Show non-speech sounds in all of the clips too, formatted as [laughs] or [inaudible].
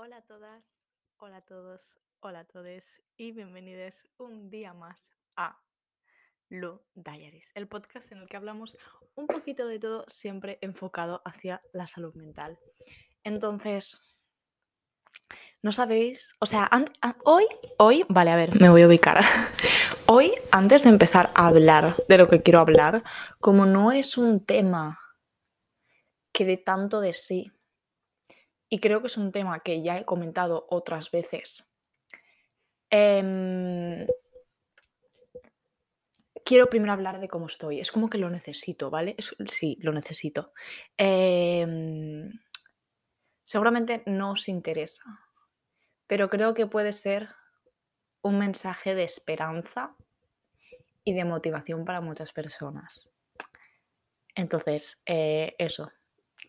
Hola a todas, hola a todos, hola a todos y bienvenidos un día más a Lu Diaries, el podcast en el que hablamos un poquito de todo, siempre enfocado hacia la salud mental. Entonces, no sabéis, o sea, hoy, hoy, vale, a ver, me voy a ubicar. [laughs] Hoy, antes de empezar a hablar de lo que quiero hablar, como no es un tema que dé tanto de sí, y creo que es un tema que ya he comentado otras veces. Em, quiero primero hablar de cómo estoy. Es como que lo necesito, ¿vale? sí, lo necesito. Em, seguramente no os interesa, pero creo que puede ser un mensaje de esperanza y de motivación para muchas personas. Entonces, eh, eso,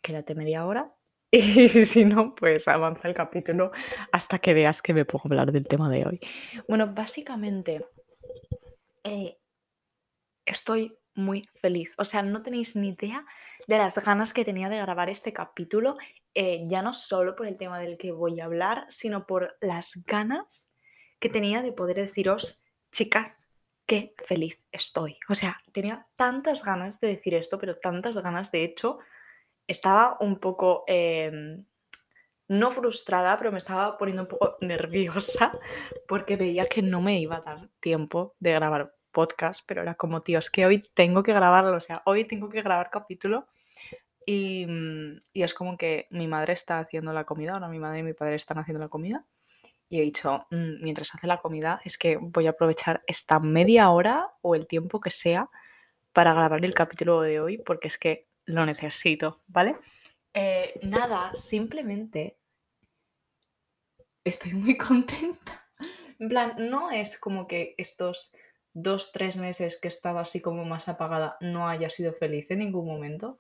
quédate media hora [laughs] Y si no, pues avanza el capítulo hasta que veas que me puedo hablar del tema de hoy. Bueno, básicamente eh, estoy muy feliz. O sea, no tenéis ni idea de las ganas que tenía de grabar este capítulo, eh, ya no solo por el tema del que voy a hablar, sino por las ganas que tenía de poder deciros, chicas, qué feliz estoy. O sea, tenía tantas ganas de decir esto, pero tantas ganas, de hecho, estaba un poco, em, no frustrada, pero me estaba poniendo un poco nerviosa porque veía que no me iba a dar tiempo de grabar podcast, pero era como, tío, es que hoy tengo que grabarlo, o sea, hoy tengo que grabar capítulo y, mm, y es como que mi madre está haciendo la comida, ahora mi madre y mi padre están haciendo la comida y he dicho, mm, mientras hace la comida, es que voy a aprovechar esta media hora o el tiempo que sea para grabar el capítulo de hoy, porque es que lo necesito, ¿vale? Eh, nada, simplemente estoy muy [laughs] contenta. En plan, no es como que estos dos, tres meses que estaba así como más apagada no haya sido feliz en ningún momento,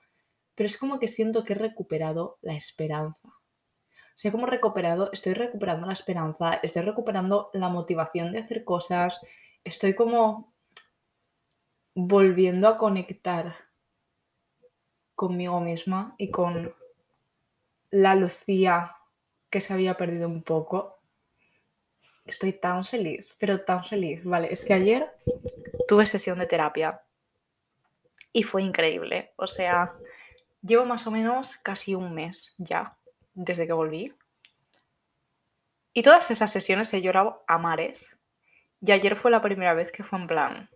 pero es como que siento que he recuperado la esperanza. O sea, como recuperado, estoy recuperando la esperanza, estoy recuperando la motivación de hacer cosas, estoy como volviendo a conectar conmigo misma y con la Lucía que se había perdido un poco. Estoy tan feliz, pero tan feliz. Vale, es que ayer tuve sesión de terapia y fue increíble. O sea, llevo más o menos casi un mes ya desde que volví. Y todas esas sesiones he llorado a mares. Y ayer fue la primera vez que fue en plan,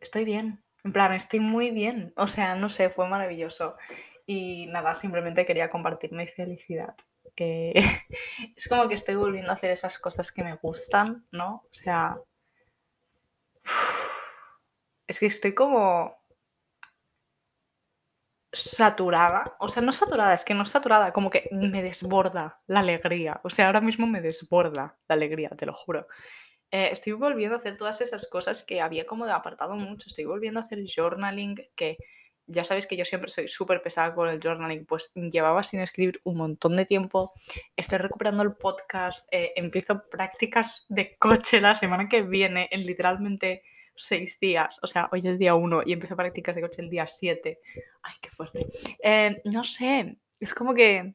estoy bien, en plan, estoy muy bien. O sea, no sé, fue maravilloso. Y nada, simplemente quería compartir mi felicidad. [laughs] es como que estoy volviendo a hacer esas cosas que me gustan, ¿no? O sea, [sighs] es que estoy como saturada, o sea, no saturada, es que no saturada, como que me desborda la alegría, o sea, ahora mismo me desborda la alegría, te lo juro. Eh, estoy volviendo a hacer todas esas cosas que había como de apartado mucho. Estoy volviendo a hacer journaling, que ya sabéis que yo siempre soy súper pesada con el journaling, pues llevaba sin escribir un montón de tiempo. Estoy recuperando el podcast, eh, empiezo prácticas de coche la semana que viene en literalmente seis días. O sea, hoy es día uno y empiezo prácticas de coche el día siete. Ay, qué fuerte. Eh, no sé, es como que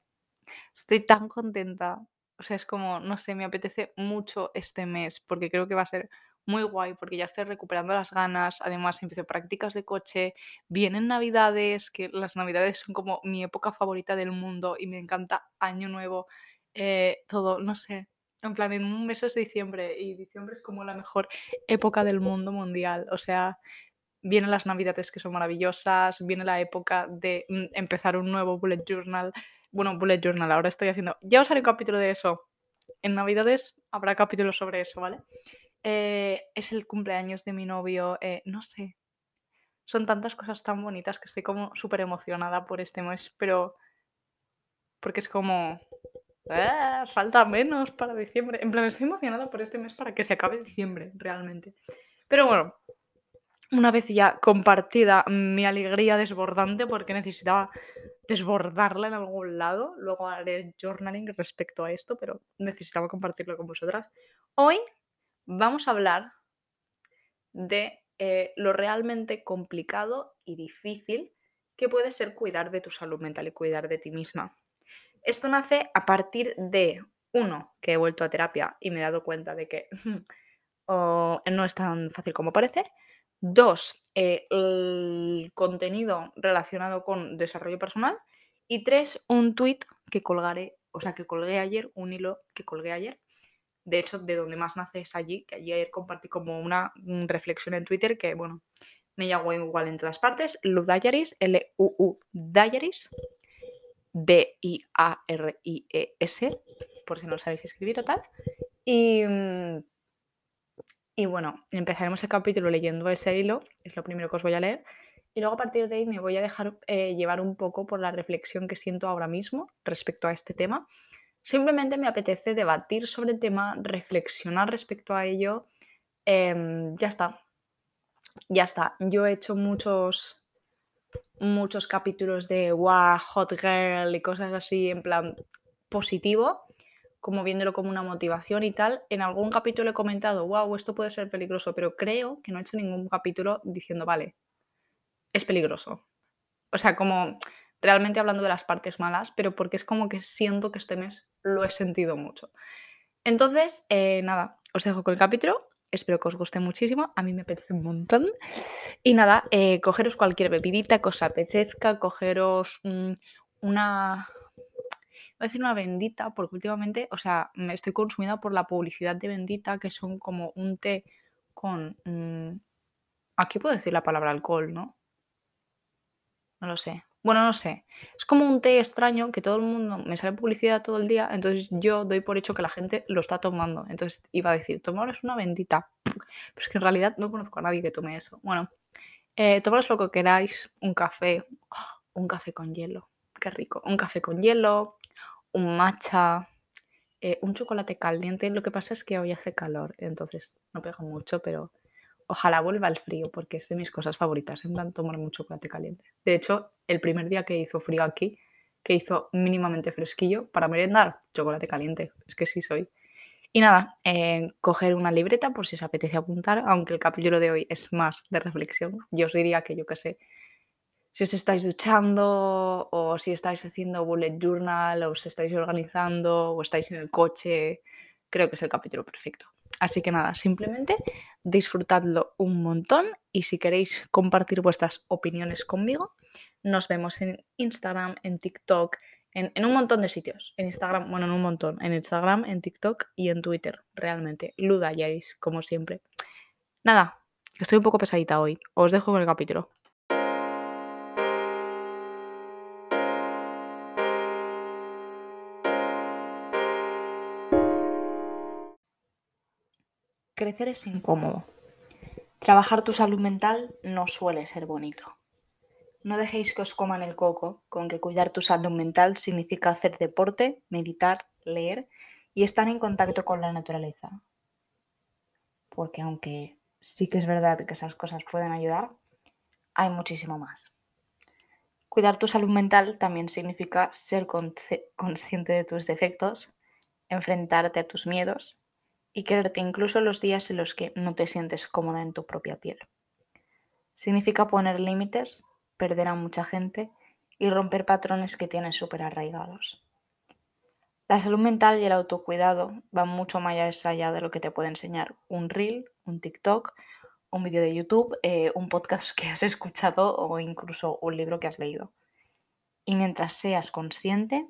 estoy tan contenta o sea, es como, no sé, me apetece mucho este mes porque creo que va a ser muy guay porque ya estoy recuperando las ganas. Además, empiezo prácticas de coche. Vienen Navidades, que las Navidades son como mi época favorita del mundo y me encanta Año Nuevo. Eh, todo, no sé. En plan, en un mes es diciembre y diciembre es como la mejor época del mundo mundial. O sea, vienen las Navidades que son maravillosas, viene la época de mm, empezar un nuevo bullet journal bueno, bullet journal, ahora estoy haciendo. Ya os haré un capítulo de eso. En Navidades habrá capítulo sobre eso, ¿vale? Eh, es el cumpleaños de mi novio, eh, no sé. Son tantas cosas tan bonitas que estoy como súper emocionada por este mes, pero. Porque es como. Ah, falta menos para diciembre. En plan, estoy emocionada por este mes para que se acabe diciembre, realmente. Pero bueno, una vez ya compartida mi alegría desbordante porque necesitaba desbordarla en algún lado, luego haré journaling respecto a esto, pero necesitaba compartirlo con vosotras. Hoy vamos a hablar de eh, lo realmente complicado y difícil que puede ser cuidar de tu salud mental y cuidar de ti misma. Esto nace a partir de, uno, que he vuelto a terapia y me he dado cuenta de que [laughs] no es tan fácil como parece. Dos, eh, el contenido relacionado con desarrollo personal. Y tres, un tweet que colgaré, o sea, que colgué ayer, un hilo que colgué ayer. De hecho, de donde más nace es allí, que ayer compartí como una reflexión en Twitter que, bueno, me llamo igual en todas partes. Lu Diaries, L-U-U Diaries, B-I-A-R-I-E-S, por si no sabéis escribir o tal. Y, mm, y bueno, empezaremos el capítulo leyendo ese hilo, es lo primero que os voy a leer. Y luego a partir de ahí me voy a dejar eh, llevar un poco por la reflexión que siento ahora mismo respecto a este tema. Simplemente me apetece debatir sobre el tema, reflexionar respecto a ello. Em, ya está. Ya está. Yo he hecho muchos, muchos capítulos de wow, hot girl y cosas así en plan positivo, como viéndolo como una motivación y tal. En algún capítulo he comentado, wow, esto puede ser peligroso, pero creo que no he hecho ningún capítulo diciendo, vale, es peligroso. O sea, como realmente hablando de las partes malas, pero porque es como que siento que este mes lo he sentido mucho. Entonces, eh, nada, os dejo con el capítulo. Espero que os guste muchísimo. A mí me apetece un montón. Y nada, eh, cogeros cualquier bebidita que os apetezca, cogeros una. A decir una bendita, porque últimamente, o sea, me estoy consumida por la publicidad de bendita, que son como un té con. Mm, aquí puedo decir la palabra alcohol, ¿no? No lo sé. Bueno, no sé. Es como un té extraño que todo el mundo me sale publicidad todo el día, entonces yo doy por hecho que la gente lo está tomando. Entonces iba a decir, tomaros una bendita. Pero es que en realidad no conozco a nadie que tome eso. Bueno, eh, lo que queráis, un café, ¡ah! un café con hielo, qué rico. Un café con hielo, un matcha, eh, un chocolate caliente. Lo que pasa es que hoy hace calor, entonces no pega mucho, pero Ojalá vuelva el frío, porque es de mis cosas favoritas, en plan tomar mucho chocolate caliente. De hecho, el primer día que hizo frío aquí, que hizo mínimamente fresquillo, para merendar, chocolate caliente. Es que sí soy. Y nada, eh, coger una libreta por si os apetece apuntar, aunque el capítulo de hoy es más de reflexión. Yo os diría que yo qué sé, si os estáis duchando o si estáis haciendo bullet journal o os estáis organizando o estáis en el coche, creo que es el capítulo perfecto. Así que nada, simplemente disfrutadlo un montón y si queréis compartir vuestras opiniones conmigo, nos vemos en Instagram, en TikTok, en, un montón de sitios. En Instagram, bueno, en un montón. En Instagram, en TikTok y en Twitter, realmente. Luda Yaris, como siempre. Nada, estoy un poco pesadita hoy. Os dejo con el capítulo. Crecer es incómodo. Trabajar tu salud mental no suele ser bonito. No dejéis que os coman el coco con que cuidar tu salud mental significa hacer deporte, meditar, leer y estar en contacto con la naturaleza. Porque aunque sí que es verdad que esas cosas pueden ayudar, hay muchísimo más. Cuidar tu salud mental también significa ser consciente de tus defectos, enfrentarte a tus miedos y quererte incluso los días en los que no te sientes cómoda en tu propia piel. Significa poner límites, perder a mucha gente y romper patrones que tienes súper arraigados. La salud mental y el autocuidado van mucho más allá de lo que te puede enseñar un reel, un TikTok, un vídeo de YouTube, eh, un podcast que has escuchado o incluso un libro que has leído. Y mientras seas consciente,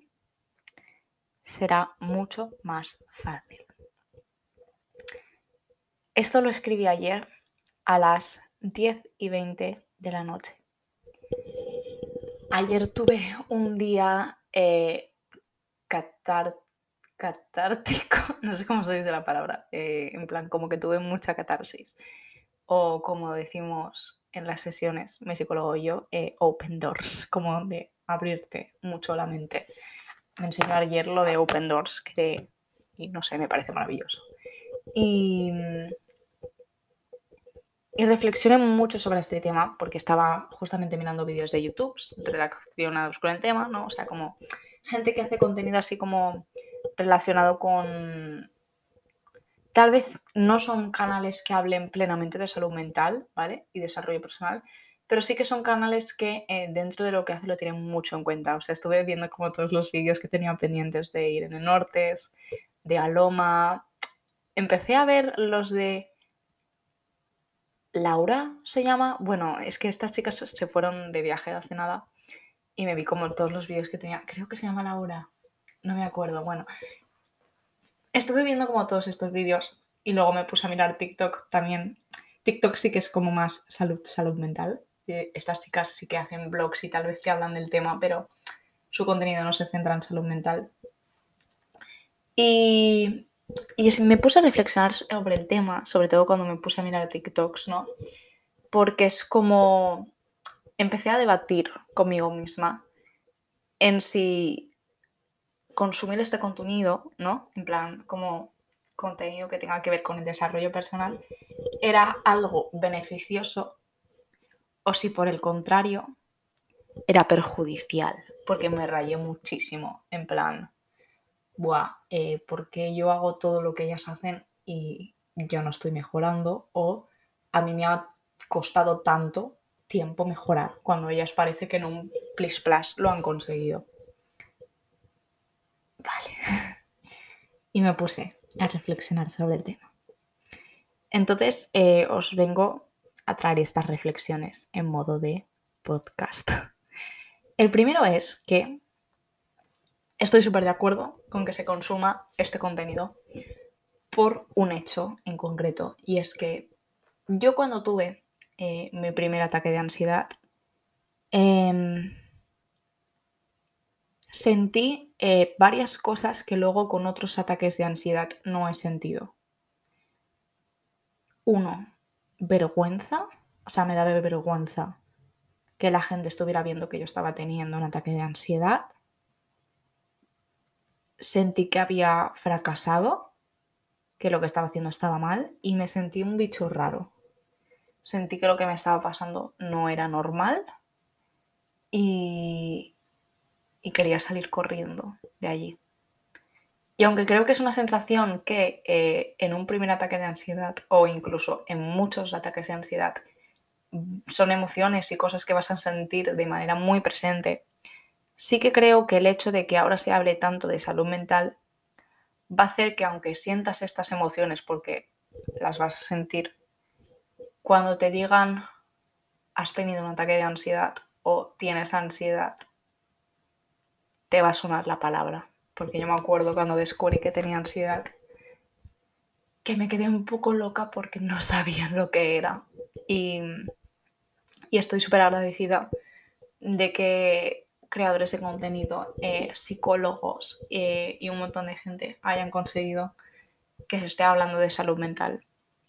será mucho más fácil. Esto lo escribí ayer a las 10 y 20 de la noche. Ayer tuve un día eh, catártico, [laughs] no sé cómo se dice la palabra, eh, en plan como que tuve mucha catarsis. O como decimos en las sesiones, mi psicólogo y yo, eh, open doors, como de abrirte mucho la mente. Me enseñó ayer lo de open doors, que y no sé, me parece maravilloso. Y y reflexioné mucho sobre este tema porque estaba justamente mirando vídeos de YouTube relacionados con el tema, ¿no? O sea, como gente que hace contenido así como relacionado con... Tal vez no son canales que hablen plenamente de salud mental, ¿vale? Y desarrollo personal, pero sí que son canales que eh, dentro de lo que hace lo tienen mucho en cuenta. O sea, estuve viendo como todos los vídeos que tenían pendientes de Irene Nortes, de Aloma. Empecé a ver los de Laura, se llama. Bueno, es que estas chicas se fueron de viaje hace nada y me vi como todos los vídeos que tenía. Creo que se llama Laura. No me acuerdo. Bueno, estuve viendo como todos estos vídeos y luego me puse a mirar TikTok también. TikTok sí que es como más salud, salud mental. Estas chicas sí que hacen blogs y tal vez que hablan del tema, pero su contenido no se centra en salud mental. Y, y me puse a reflexionar sobre el tema, sobre todo cuando me puse a mirar TikToks, ¿no? Porque es como empecé a debatir conmigo misma en si consumir este contenido, ¿no? En plan, como contenido que tenga que ver con el desarrollo personal, era algo beneficioso o si por el contrario era perjudicial, porque me rayé muchísimo, en plan, buah, eh, ¿por qué yo hago todo lo que ellas hacen y yo no estoy mejorando? O a mí me ha costado tanto tiempo mejorar cuando ellas parece que en un plis plus lo han conseguido. Vale. [laughs] y me puse a reflexionar sobre el tema. Entonces eh, os vengo a traer estas reflexiones en modo de podcast. [laughs] El primero es que estoy súper de acuerdo con que se consuma este contenido por un hecho en concreto y es que yo cuando tuve eh, mi primer ataque de ansiedad, em, sentí eh, varias cosas que luego con otros ataques de ansiedad no he sentido. Uno, vergüenza, o sea, me daba vergüenza que la gente estuviera viendo que yo estaba teniendo un ataque de ansiedad. Sentí que había fracasado, que lo que estaba haciendo estaba mal y me sentí un bicho raro sentí que lo que me estaba pasando no era normal y, quería salir corriendo de allí. Y aunque creo que es una sensación que eh, en un primer ataque de ansiedad o incluso en muchos ataques de ansiedad son emociones y cosas que vas a sentir de manera muy presente, sí que creo que el hecho de que ahora se hable tanto de salud mental va a hacer que aunque sientas estas emociones porque las vas a sentir cuando te digan has tenido un ataque de ansiedad o tienes ansiedad, te va a sonar la palabra. Porque yo me acuerdo cuando descubrí que tenía ansiedad, que me quedé un poco loca porque no sabía lo que era. Y, estoy súper agradecida de que creadores de contenido, eh, psicólogos eh, y un montón de gente hayan conseguido que se esté hablando de salud mental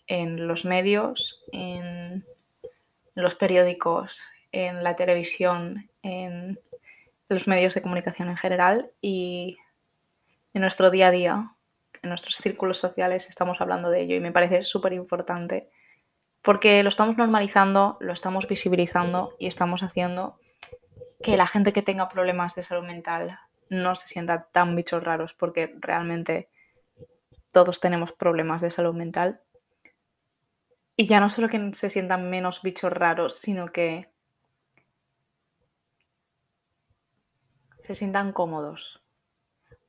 en los medios, en los periódicos, en la televisión, en los medios de comunicación en general y en nuestro día a día, en nuestros círculos sociales estamos hablando de ello. Y me parece súper importante porque lo estamos normalizando, lo estamos visibilizando y estamos haciendo que la gente que tenga problemas de salud mental no se sienta tan bichos raros porque realmente todos tenemos problemas de salud mental. Y ya no solo que se sientan menos bichos raros, sino que se sientan cómodos,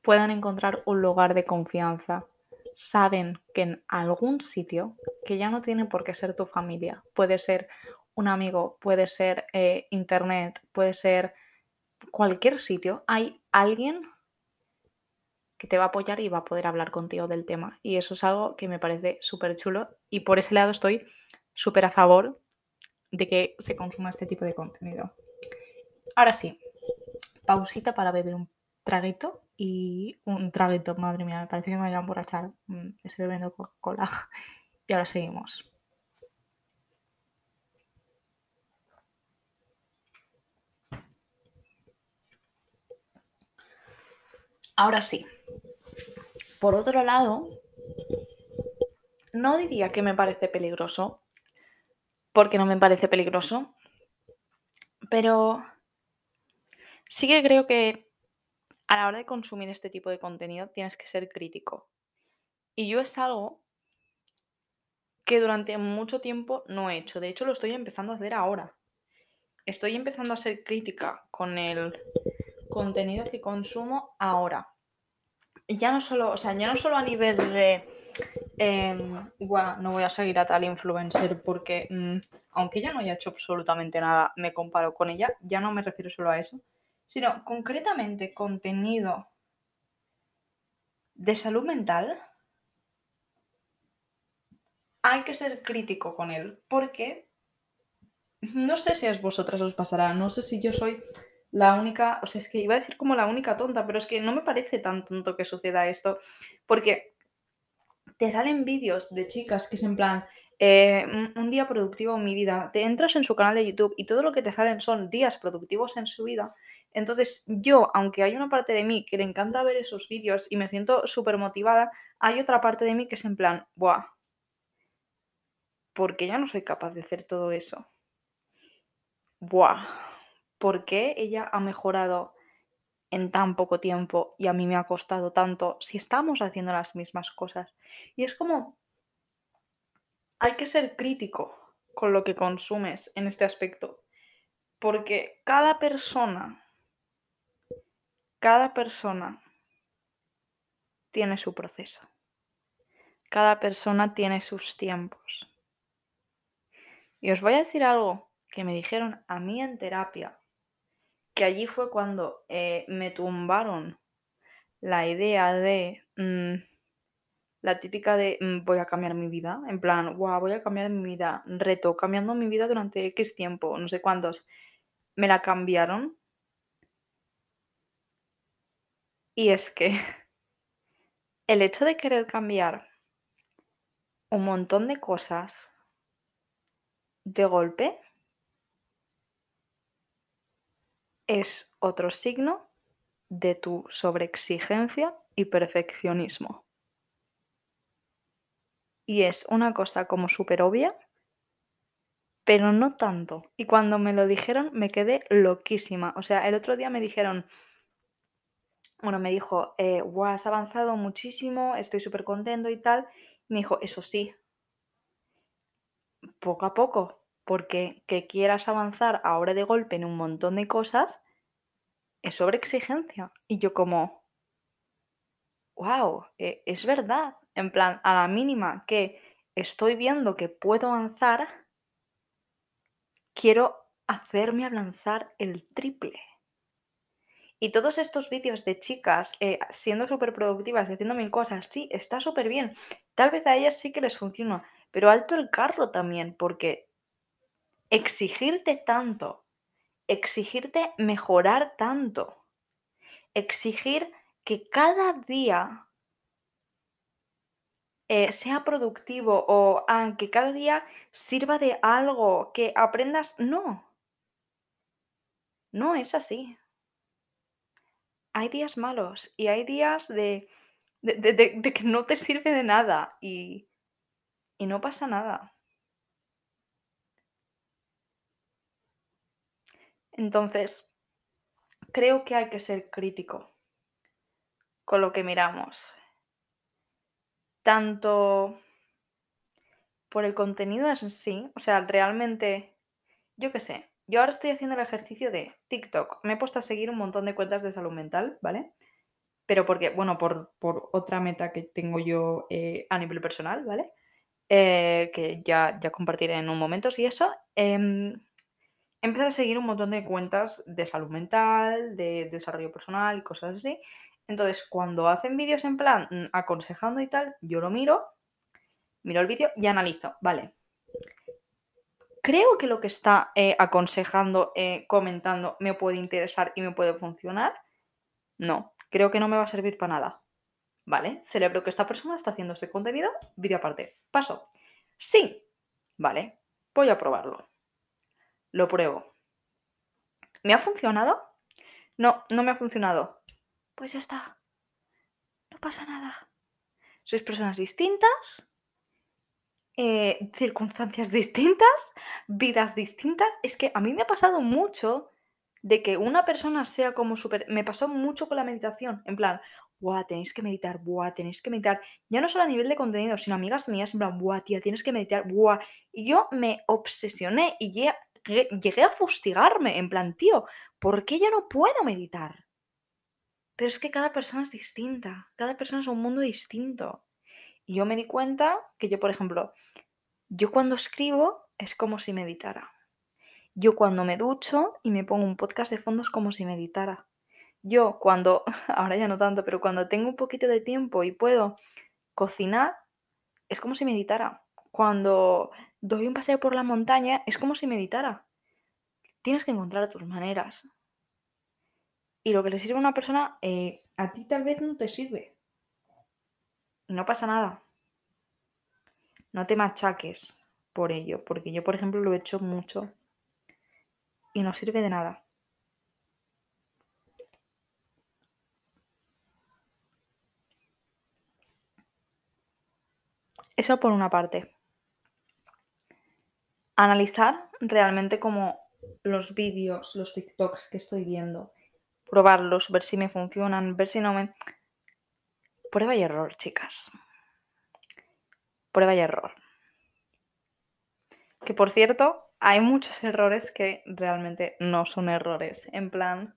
puedan encontrar un lugar de confianza, saben que en algún sitio, que ya no tiene por qué ser tu familia, puede ser un amigo, puede ser eh, internet, puede ser cualquier sitio, hay alguien que te va a apoyar y va a poder hablar contigo del tema. Y eso es algo que me parece súper chulo y por ese lado estoy súper a favor de que se consuma este tipo de contenido. Ahora sí, pausita para beber un traguito y un traguito, madre mía, me parece que me voy a emborrachar. Mm, estoy bebiendo Coca-Cola [laughs] y ahora seguimos. Ahora sí, por otro lado, no diría que me parece peligroso, porque no me parece peligroso, pero sí que creo que a la hora de consumir este tipo de contenido tienes que ser crítico. Y yo es algo que durante mucho tiempo no he hecho. De hecho, lo estoy empezando a hacer ahora. estoy empezando a ser crítica con el contenido que consumo ahora. Ya no solo, o sea, ya no solo a nivel de, em, no voy a seguir a tal influencer porque mm, aunque ella no haya hecho absolutamente nada, me comparo con ella, ya no me refiero solo a eso, sino concretamente contenido de salud mental, hay que ser crítico con él, porque no sé si a vosotras os pasará, no sé si yo soy la única, o sea, es que iba a decir como la única tonta, pero es que no me parece tan tonto que suceda esto, porque te salen vídeos de chicas que es en plan, eh, un día productivo en mi vida, te entras en su canal de YouTube y todo lo que te salen son días productivos en su vida. Entonces yo, aunque hay una parte de mí que le encanta ver esos vídeos y me siento súper motivada, hay otra parte de mí que es en plan, buah, porque ya no soy capaz de hacer todo eso. Buah, ¿por qué ella ha mejorado en tan poco tiempo y a mí me ha costado tanto si estamos haciendo las mismas cosas? Y es como, hay que ser crítico con lo que consumes en este aspecto, porque cada persona, cada persona tiene su proceso. Cada persona tiene sus tiempos. Y os voy a decir algo que me dijeron a mí en terapia, que allí fue cuando eh, me tumbaron la idea de mm, la típica de mm, voy a cambiar mi vida, en plan, wow, voy a cambiar mi vida, reto, cambiando mi vida durante X tiempo, no sé cuántos, me la cambiaron. Y es que [laughs] el hecho de querer cambiar un montón de cosas de golpe es otro signo de tu sobreexigencia y perfeccionismo. Y es una cosa como súper obvia, pero no tanto. Y cuando me lo dijeron me quedé loquísima. O sea, el otro día me dijeron, bueno, me dijo, eh, has avanzado muchísimo, estoy súper contento y tal. me dijo, eso sí, poco a poco, porque que quieras avanzar ahora de golpe en un montón de cosas es sobre exigencia. Y yo como, wow, e, es verdad. En plan, a la mínima que estoy viendo que puedo avanzar, quiero hacerme avanzar el triple. Y todos estos vídeos de chicas eh, siendo súper productivas, haciendo mil cosas, sí, está súper bien. Tal vez a ellas sí que les funciona, pero alto el carro también, porque exigirte tanto, exigirte mejorar tanto, exigir que cada día eh, sea productivo o ah, que cada día sirva de algo, que aprendas. No, no es así. Hay días malos y hay días de, que no te sirve de nada y no pasa nada. Entonces, creo que hay que ser crítico con lo que miramos tanto por el contenido en sí, o sea, realmente, yo qué sé, yo ahora estoy haciendo el ejercicio de TikTok, me he puesto a seguir un montón de cuentas de salud mental, ¿vale? Pero porque, bueno, por, otra meta que tengo yo eh, a nivel personal, ¿vale? Eh, que ya, ya compartiré en un momento, si eso. Eh, empecé a seguir un montón de cuentas de salud mental, de desarrollo personal y cosas así. Entonces, cuando hacen vídeos en plan mm, aconsejando y tal, yo lo miro, miro el vídeo y analizo. Vale. Creo que lo que está eh, aconsejando, eh, comentando, me puede interesar y me puede funcionar. No, creo que no me va a servir para nada. ¿Vale? Celebro que esta persona está haciendo este contenido, vídeo aparte. Paso. Sí. Vale, voy a probarlo. Lo pruebo. ¿Me ha funcionado? No, no me ha funcionado pues ya está. No pasa nada. Sois personas distintas, eh, circunstancias distintas, vidas distintas. Es que a mí me ha pasado mucho de que una persona sea como súper... Me pasó mucho con la meditación, en plan, buah, tenéis que meditar, buah, tenéis que meditar. Ya no solo a nivel de contenido, sino amigas mías, en plan, buah, tía, tienes que meditar, buah. Y yo me obsesioné y ya llegué a fustigarme, en plan, tío, ¿por qué yo no puedo meditar? Pero es que cada persona es distinta, cada persona es un mundo distinto. Y yo me di cuenta que yo, por ejemplo, yo cuando escribo es como si meditara. Yo cuando me ducho y me pongo un podcast de fondo es como si meditara. Yo cuando, [laughs] ahora ya no tanto, pero cuando tengo un poquito de tiempo y puedo cocinar, es como si meditara. Cuando doy un paseo por la montaña, es como si meditara. Tienes que encontrar tus maneras. Y lo que le sirve a una persona, eh, a ti tal vez no te sirve. No pasa nada. No te machaques por ello, porque yo, por ejemplo, lo he hecho mucho y no sirve de nada. Eso por una parte. Analizar realmente como los vídeos, los TikToks que estoy viendo, probarlos, ver si me funcionan, ver si no me... Prueba y error, chicas. Prueba y error. Que por cierto, hay muchos errores que realmente no son errores. En plan,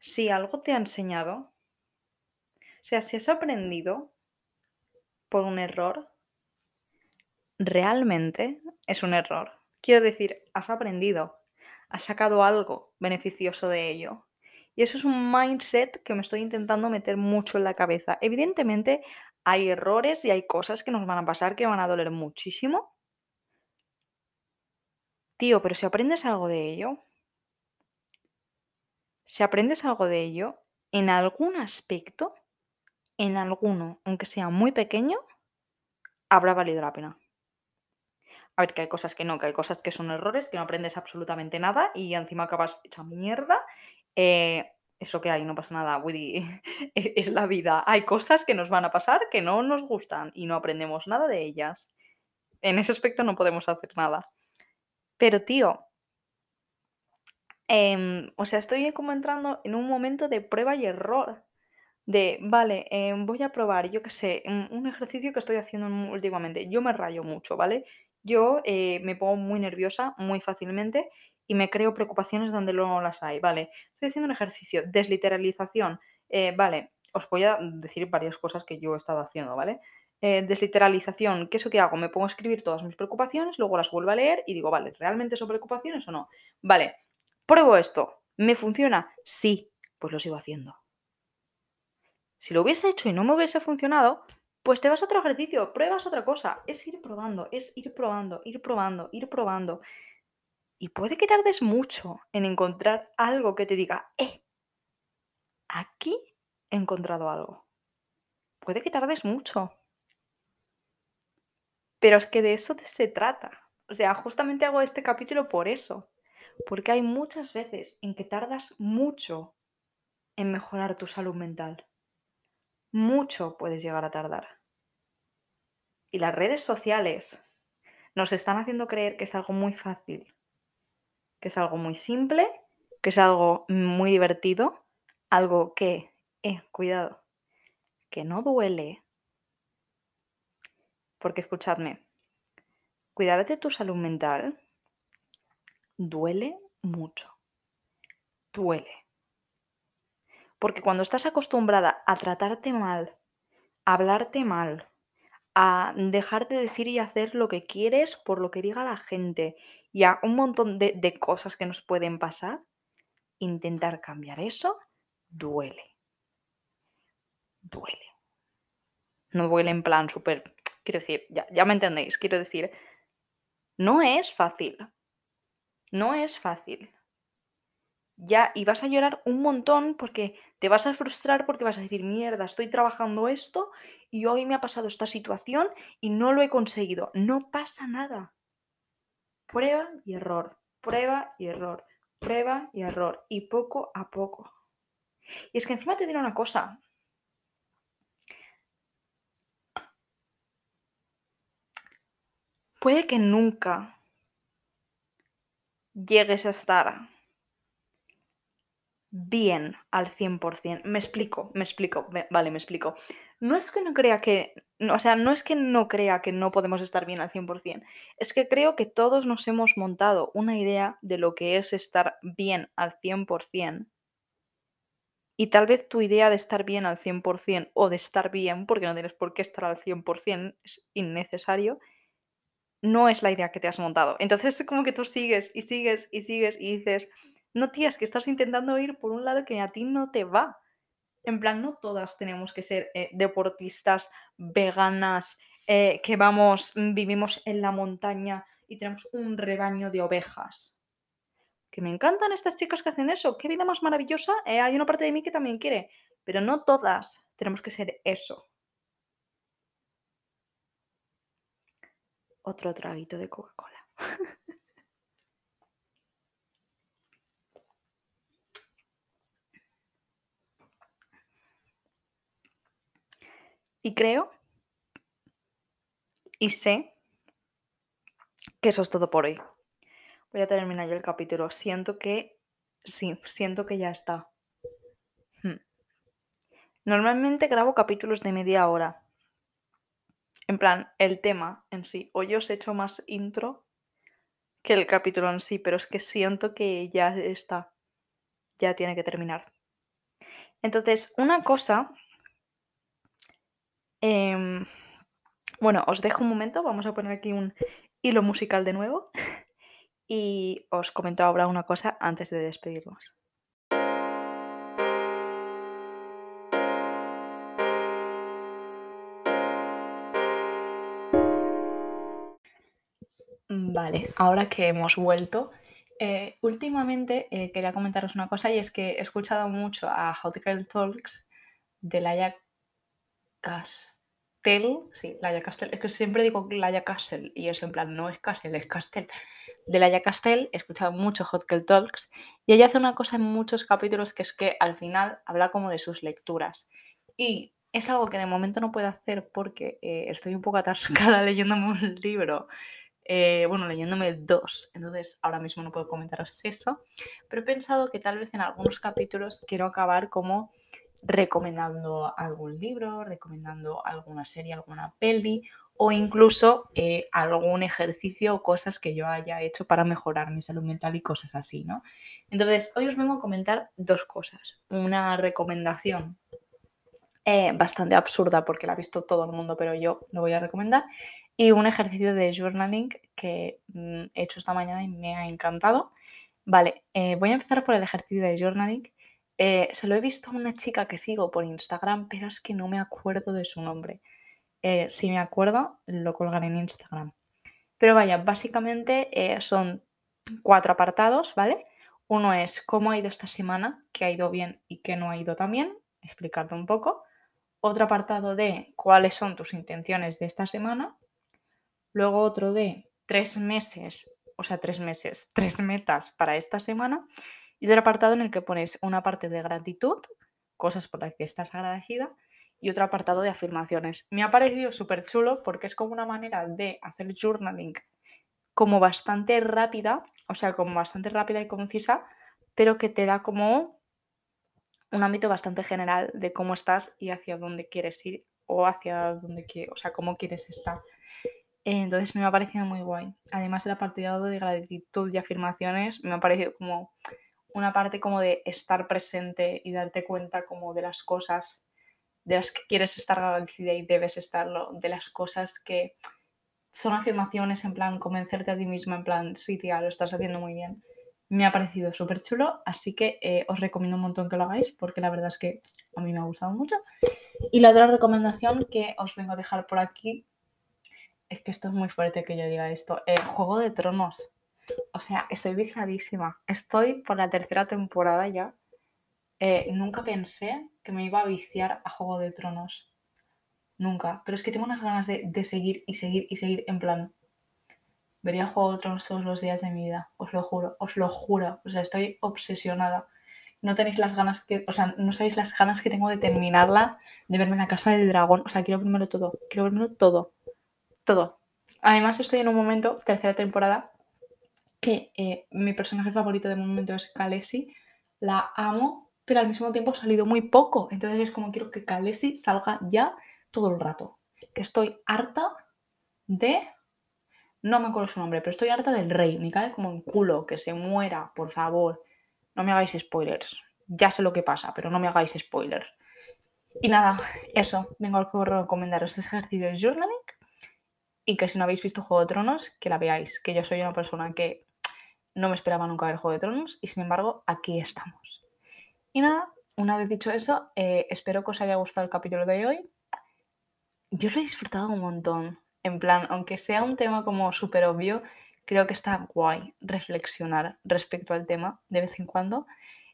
si algo te ha enseñado, o sea, si has aprendido por un error, realmente es un error. Quiero decir, has aprendido, has sacado algo beneficioso de ello. Y eso es un mindset que me estoy intentando meter mucho en la cabeza. Evidentemente hay errores y hay cosas que nos van a pasar que van a doler muchísimo. Tío, pero si aprendes algo de ello, si aprendes algo de ello, en algún aspecto, en alguno, aunque sea muy pequeño, habrá valido la pena. A ver, que hay cosas que no, que hay cosas que son errores, que no aprendes absolutamente nada y encima acabas hecha mierda. Eh, eso que hay, no pasa nada, Woody. [laughs] E, es la vida. Hay cosas que nos van a pasar que no nos gustan y no aprendemos nada de ellas. En ese aspecto no podemos hacer nada. Pero, tío, em, o sea, estoy como entrando en un momento de prueba y error. De, vale, em, voy a probar, yo qué sé, un, ejercicio que estoy haciendo últimamente. Yo me rayo mucho, ¿vale? Yo eh, me pongo muy nerviosa muy fácilmente y me creo preocupaciones donde no las hay, ¿vale? Estoy haciendo un ejercicio, desliteralización, eh, vale, os voy a decir varias cosas que yo he estado haciendo, ¿vale? Eh, desliteralización, ¿qué es lo que hago? Me pongo a escribir todas mis preocupaciones, luego las vuelvo a leer y digo, vale, ¿realmente son preocupaciones o no? Vale, pruebo esto, ¿me funciona? Sí, pues lo sigo haciendo. Si lo hubiese hecho y no me hubiese funcionado, pues te vas a otro ejercicio, pruebas otra cosa. Es ir probando, es ir probando, ir probando, ir probando. Y puede que tardes mucho en encontrar algo que te diga, eh, aquí he encontrado algo. Puede que tardes mucho. Pero es que de eso se trata. O sea, justamente hago este capítulo por eso. Porque hay muchas veces en que tardas mucho en mejorar tu salud mental. Mucho puedes llegar a tardar. Y las redes sociales nos están haciendo creer que es algo muy fácil, que es algo muy simple, que es algo muy divertido, algo que, eh, cuidado, que no duele, porque escuchadme, cuidar de tu salud mental duele mucho. Duele. Porque cuando estás acostumbrada a tratarte mal, a hablarte mal, a dejarte decir y hacer lo que quieres por lo que diga la gente y a un montón de, de cosas que nos pueden pasar, intentar cambiar eso duele. Duele. No duele en plan súper Quiero decir, ya, me entendéis, quiero decir, no es fácil. No es fácil. Ya, y vas a llorar un montón porque te vas a frustrar porque vas a decir, mierda, estoy trabajando esto y hoy me ha pasado esta situación y no lo he conseguido. No pasa nada. Prueba y error, prueba y error, prueba y error, y poco a poco. Y es que encima te diré una cosa, puede que nunca llegues a estar bien al 100%. Me explico, me explico, vale, me explico. No es que no crea que, no, o sea, no es que no crea que no podemos estar bien al 100%, es que creo que todos nos hemos montado una idea de lo que es estar bien al 100%. Y tal vez tu idea de estar bien al 100% o de estar bien, porque no tienes por qué estar al 100%, es innecesario, no es la idea que te has montado. Entonces es como que tú sigues y sigues y sigues y dices, no tía, es que estás intentando ir por un lado que a ti no te va. En plan, no todas tenemos que ser eh, deportistas, veganas, eh, que vamos, mm, vivimos en la montaña y tenemos un rebaño de ovejas. Que me encantan estas chicas que hacen eso. Qué vida más maravillosa. eh, hay una parte de mí que también quiere. Pero no todas tenemos que ser eso. Otro traguito de Coca-Cola. [laughs] Y creo y sé que eso es todo por hoy. Voy a terminar ya el capítulo. Siento que sí, siento que ya está. Hmm. Normalmente grabo capítulos de media hora. En plan, el tema en sí. Hoy os he hecho más intro que el capítulo en sí, pero es que siento que ya está. Ya tiene que terminar. Entonces, una cosa. Em, bueno, os dejo un momento. Vamos a poner aquí un hilo musical de nuevo. [laughs] Y os comento ahora una cosa antes de despedirnos. Vale, ahora que hemos vuelto, eh, últimamente eh, quería comentaros una cosa y es que he escuchado mucho a Hot Girl Talks de Laia Castell, sí, Laia Castell, es que siempre digo Laia Castell y es en plan, no es Castell, es Castell. De Laia Castell he escuchado mucho Hot Girl Talks y ella hace una cosa en muchos capítulos que es que al final habla como de sus lecturas. Y es algo que de momento no puedo hacer porque eh, estoy un poco atascada [laughs] leyéndome un libro eh, bueno, leyéndome dos, entonces ahora mismo no puedo comentaros eso, pero he pensado que tal vez en algunos capítulos quiero acabar como recomendando algún libro, recomendando alguna serie, alguna peli o incluso eh, algún ejercicio o cosas que yo haya hecho para mejorar mi salud mental y cosas así, ¿no? Entonces, hoy os vengo a comentar dos cosas. Una recomendación eh, bastante absurda porque la ha visto todo el mundo, pero yo lo voy a recomendar y un ejercicio de journaling que mm, he hecho esta mañana y me ha encantado. Vale, eh, voy a empezar por el ejercicio de journaling. Eh, se lo he visto a una chica que sigo por Instagram, pero es que no me acuerdo de su nombre. Eh, si me acuerdo, lo colgaré en Instagram. Pero vaya, básicamente eh, son cuatro apartados, ¿vale? Uno es cómo ha ido esta semana, qué ha ido bien y qué no ha ido tan bien, explicarte un poco. Otro apartado de cuáles son tus intenciones de esta semana. Luego otro de tres meses, o sea, tres meses, [laughs] tres metas para esta semana. Y otro apartado en el que pones una parte de gratitud, cosas por las que estás agradecida, y otro apartado de afirmaciones. Me ha parecido súper chulo porque es como una manera de hacer journaling como bastante rápida, o sea, como bastante rápida y concisa, pero que te da como un ámbito bastante general de cómo estás y hacia dónde quieres ir o hacia dónde quieres, o sea, cómo quieres estar. Entonces me ha parecido muy guay. Además el apartado de gratitud y afirmaciones me ha parecido como una parte como de estar presente y darte cuenta como de las cosas de las que quieres estar agradecida y debes estarlo, de las cosas que son afirmaciones en plan convencerte a ti misma en plan, sí tía, lo estás haciendo muy bien. Me ha parecido súper chulo, así que eh, os recomiendo un montón que lo hagáis porque la verdad es que a mí me ha gustado mucho. Y la otra recomendación que os vengo a dejar por aquí es que esto es muy fuerte que yo diga esto. Eh, Juego de Tronos. O sea, estoy viciadísima. Estoy por la tercera temporada ya. Eh, nunca pensé que me iba a viciar a Juego de Tronos. Nunca. Pero es que tengo unas ganas de, de seguir y seguir y seguir. En plan, vería Juego de Tronos todos los días de mi vida. Os lo juro, os lo juro. O sea, estoy obsesionada. No tenéis las ganas que, o sea, no sabéis las ganas que tengo de terminarla, de verme en la casa del dragón. O sea, quiero primero todo. Quiero verlo todo todo. Además, estoy en un momento, tercera temporada, que eh, mi personaje favorito de momento es Khaleesi. la amo, pero al mismo tiempo ha salido muy poco. Entonces es como quiero que Khaleesi salga ya todo el rato. Que estoy harta de... No me acuerdo su nombre, pero estoy harta del rey. Me cae como un culo, que se muera, por favor. No me hagáis spoilers. Ya sé lo que pasa, pero no me hagáis spoilers. Y nada, eso. Vengo a recomendaros este ejercicio de journaling y que si no habéis visto Juego de Tronos, que la veáis. Que yo soy una persona que no me esperaba nunca ver Juego de Tronos y sin embargo aquí estamos. Y nada, una vez dicho eso, eh, espero que os haya gustado el capítulo de hoy. Yo lo he disfrutado un montón. En plan, aunque sea un tema como súper obvio, creo que está guay reflexionar respecto al tema de vez en cuando.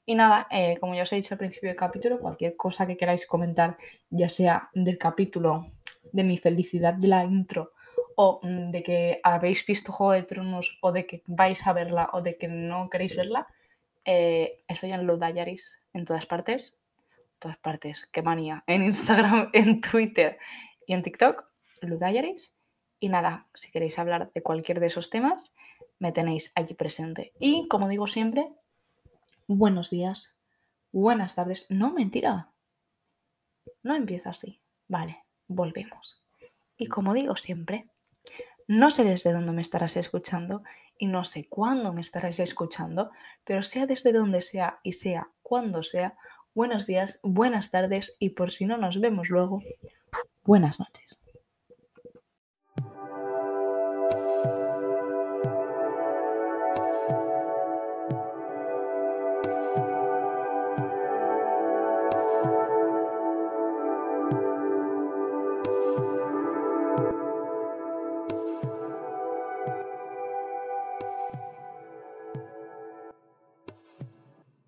Y nada, eh, como ya os he dicho al principio del capítulo, cualquier cosa que queráis comentar, ya sea del capítulo, de mi felicidad de la intro, o mm, de que habéis visto Juego de Tronos, o de que vais a verla, o de que no queréis verla, eh, estoy en Lou Diaries en todas partes. Todas partes, qué manía. En Instagram, [laughs] en Twitter y en TikTok, Diaries. Y nada, si queréis hablar de cualquier de esos temas, me tenéis allí presente. Y como digo siempre, buenos días, buenas tardes. No, mentira. No empieza así. Vale, volvemos. Y como digo siempre, no sé desde dónde me estarás escuchando y no sé cuándo me estarás escuchando, pero sea desde donde sea y sea cuando sea, buenos días, buenas tardes y por si no nos vemos luego, buenas noches.